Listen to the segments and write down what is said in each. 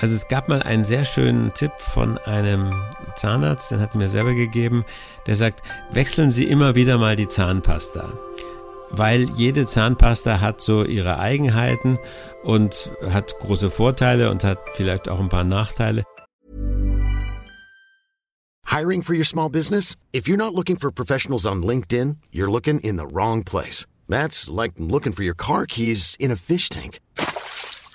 Also es gab mal einen sehr schönen Tipp von einem Zahnarzt, den hat er mir selber gegeben, der sagt, wechseln Sie immer wieder mal die Zahnpasta. Weil jede Zahnpasta hat so ihre Eigenheiten und hat große Vorteile und hat vielleicht auch ein paar Nachteile. Hiring for your small business? If you're not looking for professionals on LinkedIn, you're looking in the wrong place. That's like looking for your car keys in a fish tank.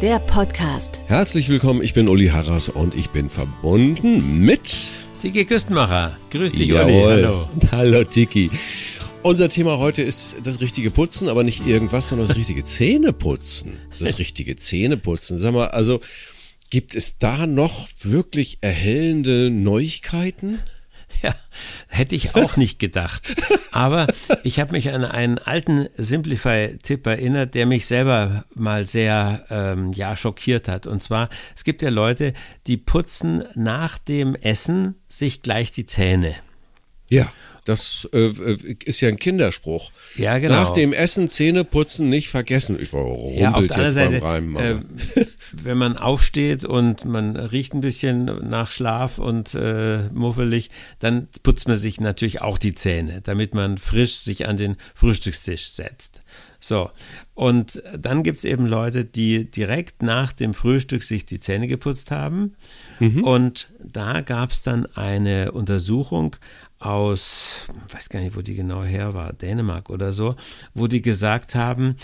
Der Podcast. Herzlich willkommen, ich bin Uli Harras und ich bin verbunden mit Tiki Küstenmacher. Grüß dich, Jawohl. Olli. Hallo. Hallo Tiki. Unser Thema heute ist das richtige Putzen, aber nicht irgendwas, sondern das richtige Zähneputzen. Das richtige Zähneputzen. Sag mal, also gibt es da noch wirklich erhellende Neuigkeiten? Ja, hätte ich auch nicht gedacht. Aber ich habe mich an einen alten Simplify-Tipp erinnert, der mich selber mal sehr ähm, ja, schockiert hat. Und zwar, es gibt ja Leute, die putzen nach dem Essen sich gleich die Zähne. Ja, das äh, ist ja ein Kinderspruch. Ja, genau. Nach dem Essen Zähne putzen nicht vergessen. Ich war Ja, auf rumpelt der jetzt Seite, beim Reimen. äh, wenn man aufsteht und man riecht ein bisschen nach Schlaf und äh, muffelig, dann putzt man sich natürlich auch die Zähne, damit man frisch sich an den Frühstückstisch setzt. So, und dann gibt es eben Leute, die direkt nach dem Frühstück sich die Zähne geputzt haben. Und da gab es dann eine Untersuchung aus, ich weiß gar nicht, wo die genau her war, Dänemark oder so, wo die gesagt haben,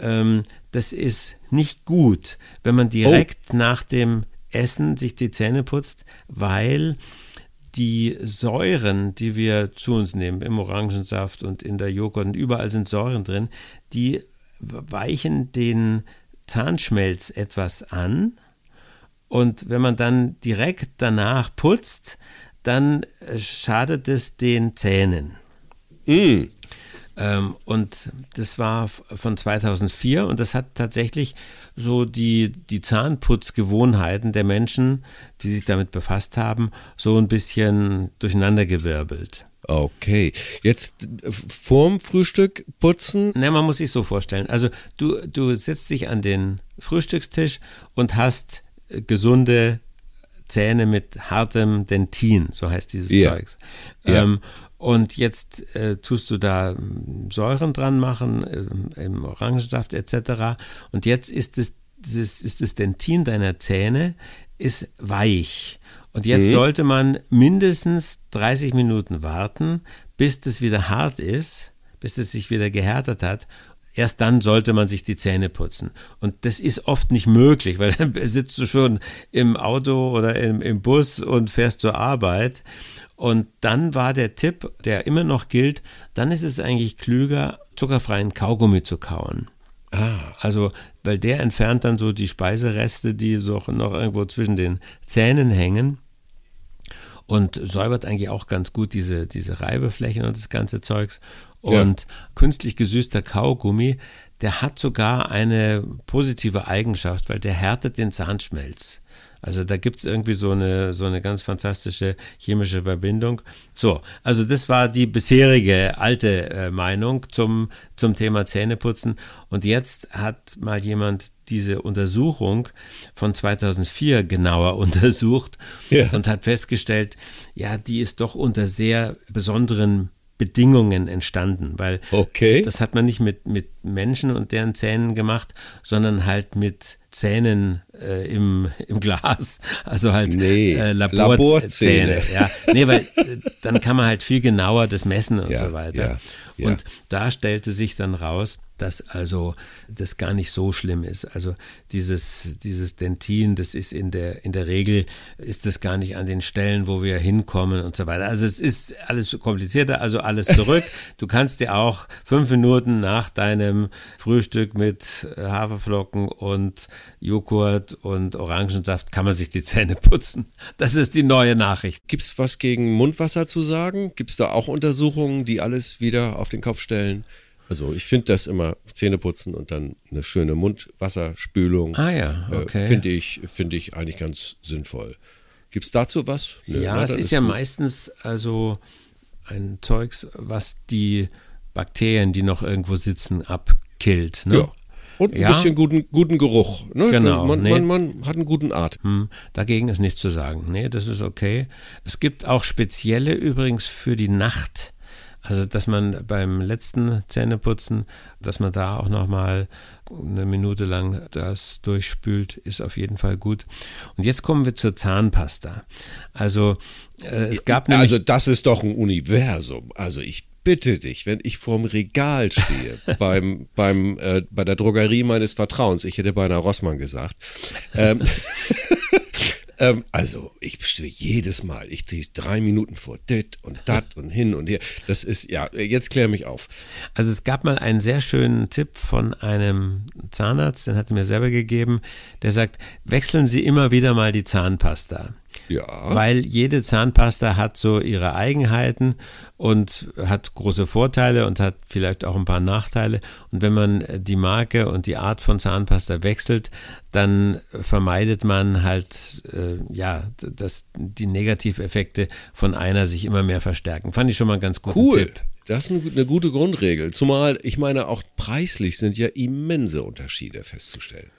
ähm, das ist nicht gut, wenn man direkt nach dem Essen sich die Zähne putzt, weil die Säuren, die wir zu uns nehmen, im Orangensaft und in der Joghurt und überall sind Säuren drin, die weichen den Zahnschmelz etwas an. Und wenn man dann direkt danach putzt, dann äh, schadet es den Zähnen. Mm. Ähm, und das war von 2004 und das hat tatsächlich so die, die Zahnputzgewohnheiten der Menschen, die sich damit befasst haben, so ein bisschen durcheinandergewirbelt. Okay, jetzt äh, vorm Frühstück putzen. Ne, man muss sich so vorstellen. Also du, du setzt dich an den Frühstückstisch und hast äh, gesunde Zähne mit hartem Dentin, so heißt dieses Ja. Zeugs. Ähm, und jetzt äh, tust du da mm, Säuren dran machen, ähm, im Orangensaft etc. Und jetzt ist es, das, ist das Dentin deiner Zähne ist weich. Und jetzt sollte man mindestens 30 Minuten warten, bis das wieder hart ist, bis es sich wieder gehärtet hat. Erst dann sollte man sich die Zähne putzen. Und das ist oft nicht möglich, weil dann sitzt du schon im Auto oder im, im Bus und fährst zur Arbeit. Und dann war der Tipp, der immer noch gilt, dann ist es eigentlich klüger, zuckerfreien Kaugummi zu kauen. Ah, Also, weil der entfernt dann so die Speisereste, die so noch irgendwo zwischen den Zähnen hängen und säubert eigentlich auch ganz gut diese, diese Reibeflächen und das ganze Zeugs. Ja. Und künstlich gesüßter Kaugummi, der hat sogar eine positive Eigenschaft, weil der härtet den Zahnschmelz. Also da gibt es irgendwie so eine, so eine ganz fantastische chemische Verbindung. So, also das war die bisherige alte äh, Meinung zum, zum Thema Zähneputzen. Und jetzt hat mal jemand diese Untersuchung von 2004 genauer untersucht Ja. und hat festgestellt, ja, die ist doch unter sehr besonderen Bedingungen entstanden, weil Okay. das hat man nicht mit, mit Menschen und deren Zähnen gemacht, sondern halt mit Zähnen äh, im, im Glas, also halt Nee, äh, Laborzähne. Laborzähne. Ja, nee, weil äh, dann kann man halt viel genauer das messen und Ja, so weiter. ja, ja. Und da stellte sich dann raus, dass also das gar nicht so schlimm ist. Also dieses, dieses Dentin, das ist in der, in der Regel, ist das gar nicht an den Stellen, wo wir hinkommen und so weiter. Also es ist alles komplizierter, also alles zurück. du kannst dir auch fünf Minuten nach deinem Frühstück mit Haferflocken und Joghurt Joghurt und Orangensaft kann man sich die Zähne putzen. Das ist die neue Nachricht. Gibt es was gegen Mundwasser zu sagen? Gibt es da auch Untersuchungen, die alles wieder auf den Kopf stellen? Also ich finde das immer Zähne putzen und dann eine schöne Mundwasserspülung. Ah ja, okay. Äh, finde ich, finde ich eigentlich ganz sinnvoll. Gibt es dazu was? Nö, ja, na, es ist, ist ja gut. meistens also ein Zeugs, was die Bakterien, die noch irgendwo sitzen, abkillt. Ne? Ja. Und ein ja. bisschen guten, guten Geruch. Ne? Genau. Man, nee. man, man, hat einen guten Atem. Hm, dagegen ist nichts zu sagen. Nee, das ist okay. Es gibt auch spezielle übrigens für die Nacht. Also, dass man beim letzten Zähneputzen, dass man da auch nochmal eine Minute lang das durchspült, ist auf jeden Fall gut. Und jetzt kommen wir zur Zahnpasta. Also, äh, es gab nämlich. Also, das ist doch ein Universum. Also, ich bitte dich, wenn ich vorm Regal stehe, beim, beim, äh, bei der Drogerie meines Vertrauens, ich hätte beinahe Rossmann gesagt, ähm, ähm, also ich stehe jedes Mal, ich stehe drei Minuten vor dit und dat und hin und her. Das ist, ja, jetzt klär mich auf. Also es gab mal einen sehr schönen Tipp von einem Zahnarzt, den hat er mir selber gegeben, der sagt, wechseln Sie immer wieder mal die Zahnpasta. Ja. Weil jede Zahnpasta hat so ihre Eigenheiten und hat große Vorteile und hat vielleicht auch ein paar Nachteile. Und wenn man die Marke und die Art von Zahnpasta wechselt, dann vermeidet man halt, äh, ja, dass die Negativeffekte von einer sich immer mehr verstärken. Fand ich schon mal einen ganz guten cool. Tipp. Das ist eine gute Grundregel. Zumal, ich meine, auch preislich sind ja immense Unterschiede festzustellen.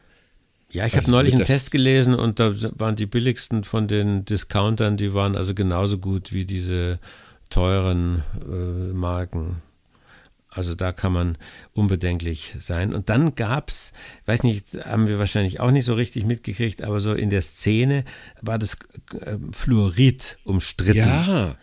Ja, ich also habe neulich einen Test gelesen und da waren die billigsten von den Discountern, die waren also genauso gut wie diese teuren äh, Marken. Also da kann man unbedenklich sein. Und dann gab es, weiß nicht, haben wir wahrscheinlich auch nicht so richtig mitgekriegt, aber so in der Szene war das äh, Fluorid umstritten. Ja.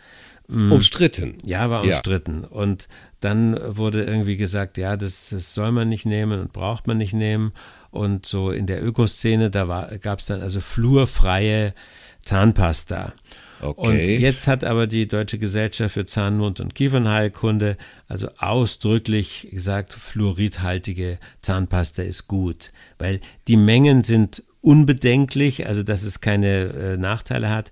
Mm. Umstritten. Ja, war umstritten. Ja. Und dann wurde irgendwie gesagt, ja, das, das soll man nicht nehmen und braucht man nicht nehmen. Und so in der Ökoszene, da gab es dann also flurfreie Zahnpasta. Okay. Und jetzt hat aber die Deutsche Gesellschaft für Zahn-, Mund- und Kiefernheilkunde also ausdrücklich gesagt, fluoridhaltige Zahnpasta ist gut, weil die Mengen sind unbedenklich, also dass es keine äh, Nachteile hat.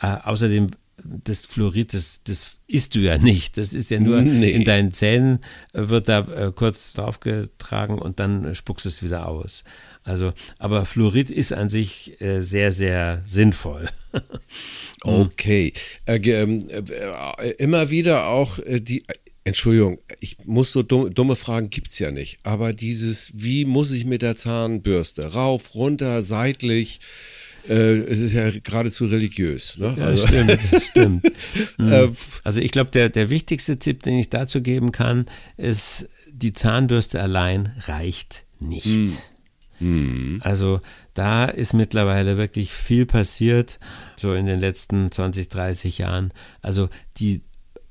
Äh, außerdem das Fluorid, das, das isst du ja nicht. Das ist ja nur nee. in deinen Zähnen, äh, wird da äh, kurz draufgetragen und dann spuckst es wieder aus. Also, aber Fluorid ist an sich äh, sehr, sehr sinnvoll. okay. Äh, ähm, äh, immer wieder auch äh, die, Entschuldigung, ich muss so dumme, dumme Fragen gibt's ja nicht, aber dieses, wie muss ich mit der Zahnbürste? Rauf, runter, seitlich? Äh, es ist ja geradezu religiös. Ne? Ja, also. stimmt, stimmt. Mhm. Also ich glaube, der, der wichtigste Tipp, den ich dazu geben kann, ist, die Zahnbürste allein reicht nicht. Mhm. Also da ist mittlerweile wirklich viel passiert, so in den letzten 20, 30 Jahren. Also die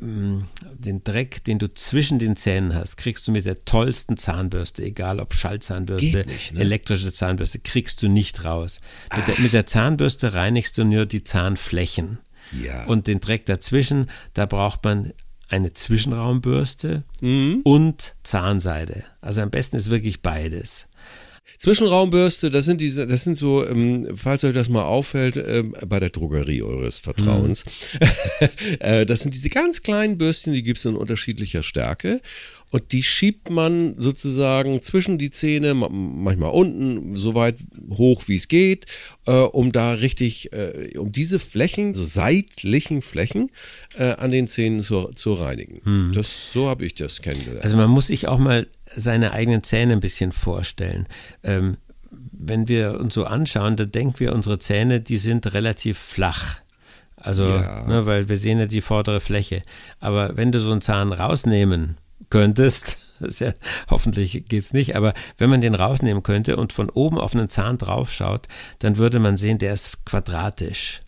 den Dreck, den du zwischen den Zähnen hast, kriegst du mit der tollsten Zahnbürste, egal ob Schallzahnbürste, nicht, ne? elektrische Zahnbürste, kriegst du nicht raus. Mit der, mit der, Zahnbürste reinigst du nur die Zahnflächen. Ja. Und den Dreck dazwischen, da braucht man eine Zwischenraumbürste mhm. und Zahnseide. Also am besten ist wirklich beides. Zwischenraumbürste, das sind diese, das sind so, ähm, falls euch das mal auffällt, ähm, bei der Drogerie eures Vertrauens. Mhm. äh, das sind diese ganz kleinen Bürstchen, die gibt es in unterschiedlicher Stärke. Und die schiebt man sozusagen zwischen die Zähne, manchmal unten, so weit hoch wie es geht, äh, um da richtig, äh, um diese Flächen, so seitlichen Flächen äh, an den Zähnen zu, zu reinigen. Hm. Das, so habe ich das kennengelernt. Also man muss sich auch mal seine eigenen Zähne ein bisschen vorstellen. Ähm, wenn wir uns so anschauen, dann denken wir, unsere Zähne, die sind relativ flach. Also, ja. ne, weil wir sehen ja die vordere Fläche. Aber wenn du so einen Zahn rausnehmen könntest, ja, hoffentlich geht's nicht, aber wenn man den rausnehmen könnte und von oben auf einen Zahn drauf schaut, dann würde man sehen, der ist quadratisch.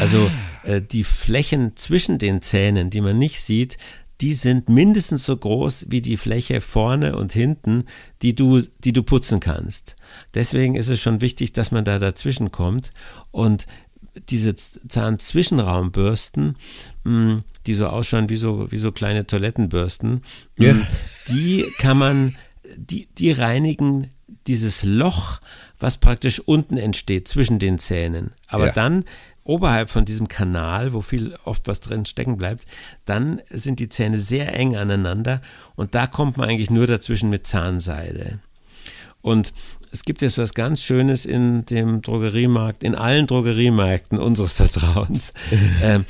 Also ah. äh, die Flächen zwischen den Zähnen, die man nicht sieht, die sind mindestens so groß wie die Fläche vorne und hinten, die du, die du putzen kannst. Deswegen ist es schon wichtig, dass man da dazwischen kommt. Und diese Zahnzwischenraumbürsten, hm, die so ausschauen wie so, wie so kleine Toilettenbürsten, ja. Hm, die kann man, die, die reinigen dieses Loch, was praktisch unten entsteht zwischen den Zähnen. Aber Ja. dann oberhalb von diesem Kanal, wo viel oft was drin stecken bleibt, dann sind die Zähne sehr eng aneinander und da kommt man eigentlich nur dazwischen mit Zahnseide. Und es gibt jetzt was ganz Schönes in dem Drogeriemarkt, in allen Drogeriemärkten unseres Vertrauens. ähm,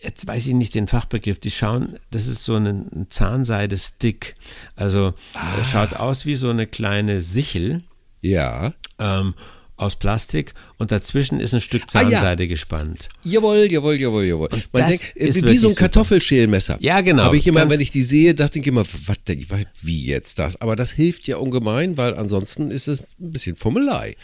jetzt weiß ich nicht den Fachbegriff. Die schauen, das ist so ein, Zahnseide-Stick. Also Ah. schaut aus wie so eine kleine Sichel Ja. ähm, aus Plastik und dazwischen ist ein Stück Ah, ja. Zahnseide gespannt. Jawohl, jawohl, jawohl, jawohl. Man das denkt, äh, ist wie so ein. Kartoffelschälmesser. Ja, genau. Habe ich immer, Ganz- wenn ich die sehe, dachte ich immer, was wie jetzt das? Aber das hilft ja ungemein, weil ansonsten ist es ein bisschen Fummelei.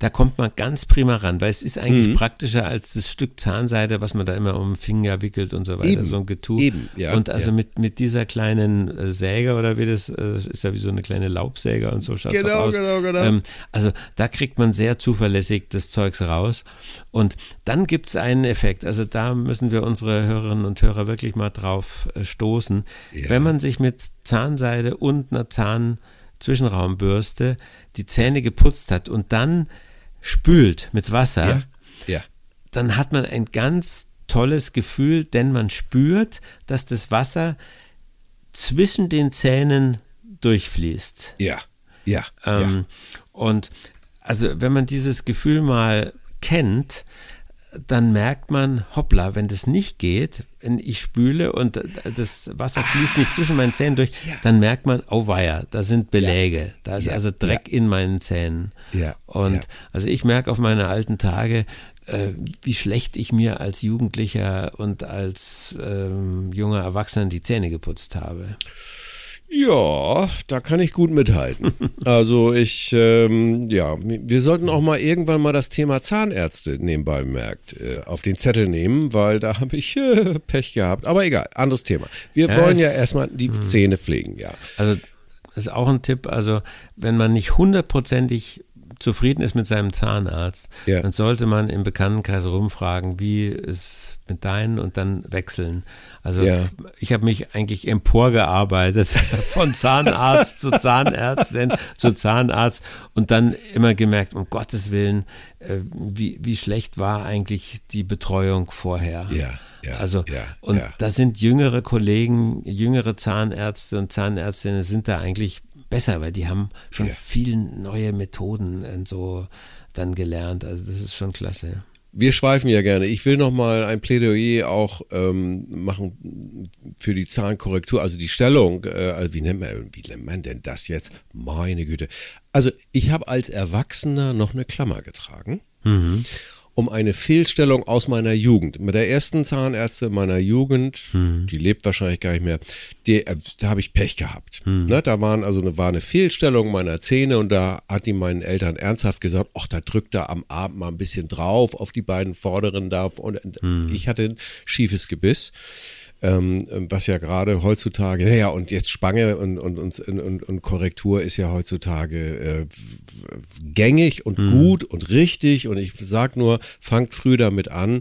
Da kommt man ganz prima ran, weil es ist eigentlich Mhm. praktischer als das Stück Zahnseide, was man da immer um den Finger wickelt und so weiter, Eben, so ein Getuch. eben, ja, und also ja. mit, mit dieser kleinen äh, Säge oder wie das äh, ist ja wie so eine kleine Laubsäge und so schaut Genau, aus. genau, genau. Ähm, also da kriegt man sehr zuverlässig das Zeugs raus. Und dann gibt es einen Effekt. Also da müssen wir unsere Hörerinnen und Hörer wirklich mal drauf äh, stoßen. Ja. Wenn man sich mit Zahnseide und einer Zahnzwischenraumbürste die Zähne geputzt hat und dann spült mit Wasser, Ja. Ja. dann hat man ein ganz tolles Gefühl, denn man spürt, dass das Wasser zwischen den Zähnen durchfließt. Ja. Ja. Ähm, Und also wenn man dieses Gefühl mal kennt, dann merkt man, hoppla, wenn das nicht geht, wenn ich spüle und das Wasser fließt nicht zwischen meinen Zähnen durch, dann merkt man, oh weia, da sind Beläge, da ist Ja. also Dreck in meinen Zähnen. Ja. Und Ja. also ich merke auf meine alten Tage, äh, wie schlecht ich mir als Jugendlicher und als ähm, junger Erwachsener die Zähne geputzt habe. Ja, da kann ich gut mithalten. Also ich, ähm, ja, wir sollten auch mal irgendwann mal das Thema Zahnärzte nebenbei bemerkt äh, auf den Zettel nehmen, weil da habe ich äh, Pech gehabt. Aber egal, anderes Thema. Wir Ja, wollen ja es- erstmal die Zähne pflegen, ja. Also das ist auch ein Tipp, also wenn man nicht hundertprozentig zufrieden ist mit seinem Zahnarzt, Ja. dann sollte man im Bekanntenkreis rumfragen, wie ist mit deinen und dann wechseln. Also Ja. ich habe mich eigentlich emporgearbeitet von Zahnarzt zu Zahnärztin zu Zahnarzt und dann immer gemerkt, um Gottes Willen, äh, wie, wie schlecht war eigentlich die Betreuung vorher. Ja, ja, Also, ja, und ja. da sind jüngere Kollegen, jüngere Zahnärzte und Zahnärztinnen sind da eigentlich besser, weil die haben schon Ja. viel neue Methoden und so dann gelernt. Also das ist schon klasse. Wir schweifen ja gerne. Ich will noch mal ein Plädoyer auch ähm, machen für die Zahnkorrektur, also die Stellung. Äh, also wie nennt man, wie nennt man denn das jetzt? Meine Güte. Also ich habe als Erwachsener noch eine Klammer getragen. Um eine Fehlstellung aus meiner Jugend. Mit der ersten Zahnärztin meiner Jugend, die lebt wahrscheinlich gar nicht mehr, die, äh, da habe ich Pech gehabt. Ne, da waren also eine, war eine Fehlstellung meiner Zähne und da hat die meinen Eltern ernsthaft gesagt, ach, da drückt er am Abend mal ein bisschen drauf auf die beiden vorderen da. Und ich hatte ein schiefes Gebiss. Ähm, was ja gerade heutzutage, naja, und jetzt Spange und, und, und, und, und Korrektur ist ja heutzutage äh, gängig und gut und richtig. Und ich sag nur, fangt früh damit an.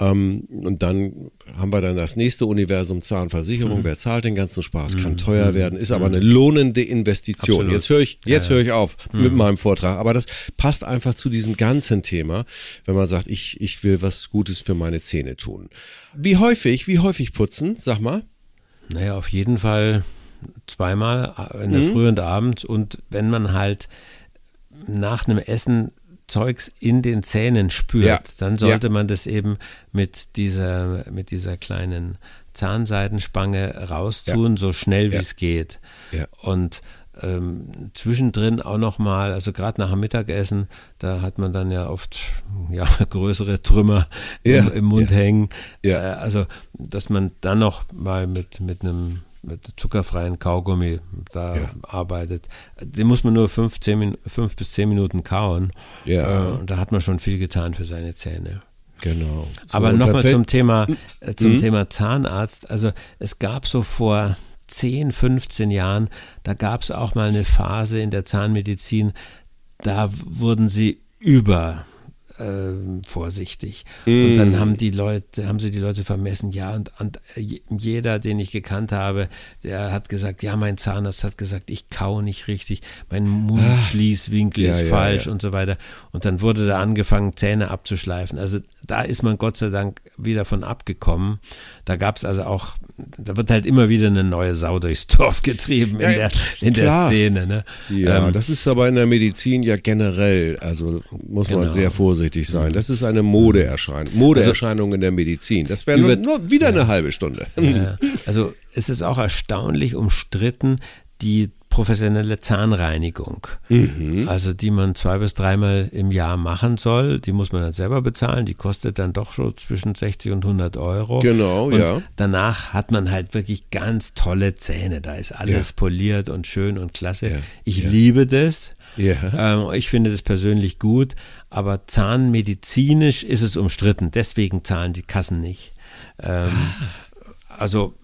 Ähm, und dann haben wir dann das nächste Universum Zahnversicherung. Wer zahlt den ganzen Spaß? Kann teuer werden, ist aber eine lohnende Investition. Absolut. Jetzt höre ich, jetzt höre ich auf mit meinem Vortrag. Aber das passt einfach zu diesem ganzen Thema, wenn man sagt, ich, ich will was Gutes für meine Zähne tun. Wie häufig, wie häufig putzen? Sag mal. Naja, auf jeden Fall zweimal in der Früh und abends und wenn man halt nach einem Essen Zeugs in den Zähnen spürt, Ja. dann sollte Ja. man das eben mit dieser, mit dieser kleinen Zahnseidenspange raustun, so schnell wie Ja. es geht. Ja. Und ähm, zwischendrin auch nochmal, also gerade nach dem Mittagessen, da hat man dann ja oft ja, größere Trümmer Ja, im, im Mund ja. hängen. Ja. Äh, also, dass man dann noch mal mit, mit einem mit zuckerfreien Kaugummi da Ja. arbeitet. Den muss man nur fünf, zehn, fünf bis zehn Minuten kauen. Ja. Äh, und da hat man schon viel getan für seine Zähne. Genau. So, Aber nochmal zum Thema, äh, Mhm. zum Thema Zahnarzt. Also es gab so vor 10, 15 Jahren, da gab es auch mal eine Phase in der Zahnmedizin, da wurden sie über äh, vorsichtig. Mm. Und dann haben die Leute, haben sie die Leute vermessen, ja, und, und jeder, den ich gekannt habe, der hat gesagt, ja, mein Zahnarzt hat gesagt, ich kau nicht richtig, mein Mundschließwinkel ist ja, falsch ja. und so weiter. Und dann wurde da angefangen, Zähne abzuschleifen. Also da ist man Gott sei Dank wieder von abgekommen. Da gab es also auch, da wird halt immer wieder eine neue Sau durchs Dorf getrieben in, der, in der Szene. Ne? Ja, ähm, das ist aber in der Medizin ja generell, also muss man genau. sehr vorsichtig sein. Das ist eine Modeerscheinung, Modeerscheinung also, in der Medizin. Das wäre nur, nur, wieder ja. eine halbe Stunde. Ja. Also es ist auch erstaunlich umstritten, die professionelle Zahnreinigung, mhm. also die man zwei bis dreimal im Jahr machen soll. Die muss man dann selber bezahlen. Die kostet dann doch so zwischen 60 und 100 Euro. Genau, und ja. Danach hat man halt wirklich ganz tolle Zähne. Da ist alles ja. poliert und schön und klasse. Ja. Ich ja. liebe das. Ähm, ich finde das persönlich gut, aber zahnmedizinisch ist es umstritten. Deswegen zahlen die Kassen nicht. Ähm, ah. Also,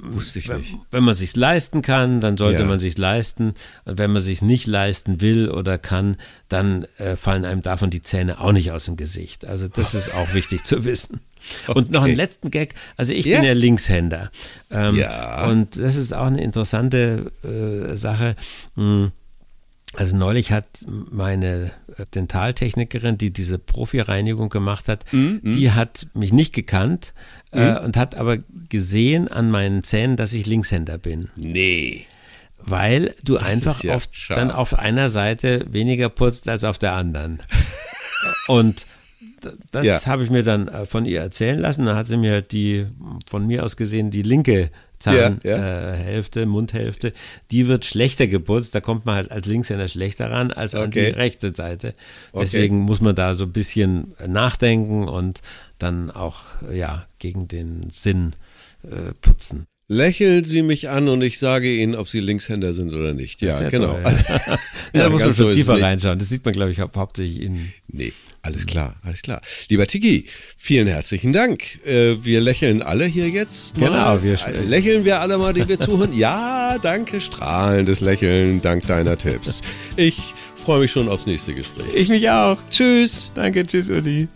wenn man sich leisten kann, dann sollte ja. man sich leisten. Und wenn man sich nicht leisten will oder kann, dann äh, fallen einem davon die Zähne auch nicht aus dem Gesicht. Also, das ist auch wichtig zu wissen. Okay. Und noch einen letzten Gag. Also, ich ja. bin ja Linkshänder. Ähm, ja. Und das ist auch eine interessante äh, Sache. Hm. Also neulich hat meine Dentaltechnikerin, die diese Profireinigung gemacht hat, mm, mm. die hat mich nicht gekannt mm. äh, und hat aber gesehen an meinen Zähnen, dass ich Linkshänder bin. Nee. Weil du das einfach ja auf, dann auf einer Seite weniger putzt als auf der anderen. und das ja. habe ich mir dann äh, von ihr erzählen lassen. Dann hat sie mir die, von mir aus gesehen, die linke Zahnhälfte, ja, ja. äh, Mundhälfte, die wird schlechter geputzt. Da kommt man halt als Linkshänder schlechter ran als okay. an die rechte Seite. Deswegen okay. muss man da so ein bisschen nachdenken und dann auch ja gegen den Sinn äh, putzen. Lächeln Sie mich an und ich sage Ihnen, ob Sie Linkshänder sind oder nicht. Ja, genau. Toll, ja. ja, da muss man schon so tiefer reinschauen. Das sieht man, glaube ich, hauptsächlich in. Nee, alles klar, alles klar. Lieber Tiki, vielen herzlichen Dank. Äh, wir lächeln alle hier jetzt. Mal. Genau, wir äh, lächeln wir alle mal, die wir zuhören. Ja, danke, strahlendes Lächeln, dank deiner Tipps. Ich freue mich schon aufs nächste Gespräch. Ich mich auch. Tschüss. Danke, tschüss, Udi.